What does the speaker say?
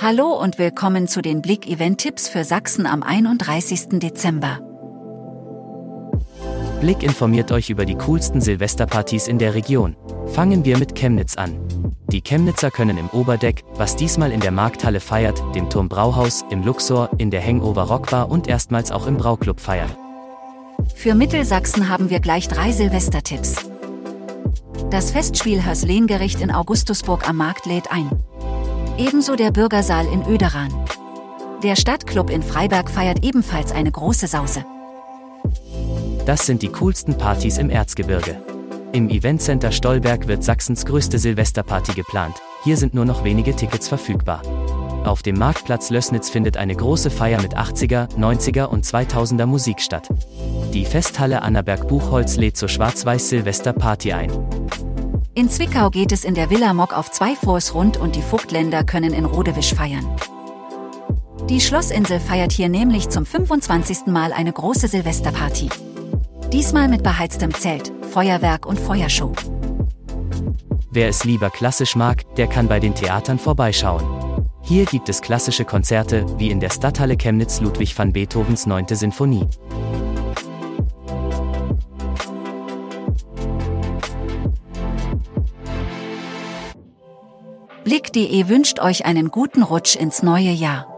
Hallo und willkommen zu den Blick-Event-Tipps für Sachsen am 31. Dezember. Blick informiert euch über die coolsten Silvesterpartys in der Region. Fangen wir mit Chemnitz an. Die Chemnitzer können im Oberdeck, was diesmal in der Markthalle feiert, dem Turm Brauhaus, im Luxor, in der Hangover Rockbar und erstmals auch im Brauclub feiern. Für Mittelsachsen haben wir gleich drei Silvestertipps. Das Festspiel Hörsleengericht in Augustusburg am Markt lädt ein. Ebenso der Bürgersaal in Öderan. Der Stadtclub in Freiberg feiert ebenfalls eine große Sause. Das sind die coolsten Partys im Erzgebirge. Im Eventcenter Stolberg wird Sachsens größte Silvesterparty geplant. Hier sind nur noch wenige Tickets verfügbar. Auf dem Marktplatz Lößnitz findet eine große Feier mit 80er, 90er und 2000er Musik statt. Die Festhalle Annaberg-Buchholz lädt zur Schwarz-Weiß-Silvester-Party ein. In Zwickau geht es in der Villa Mock auf zwei Forts rund und die Vogtländer können in Rodewisch feiern. Die Schlossinsel feiert hier nämlich zum 25. Mal eine große Silvesterparty. Diesmal mit beheiztem Zelt, Feuerwerk und Feuershow. Wer es lieber klassisch mag, der kann bei den Theatern vorbeischauen. Hier gibt es klassische Konzerte, wie in der Stadthalle Chemnitz Ludwig van Beethovens 9. Sinfonie. Blick.de wünscht euch einen guten Rutsch ins neue Jahr.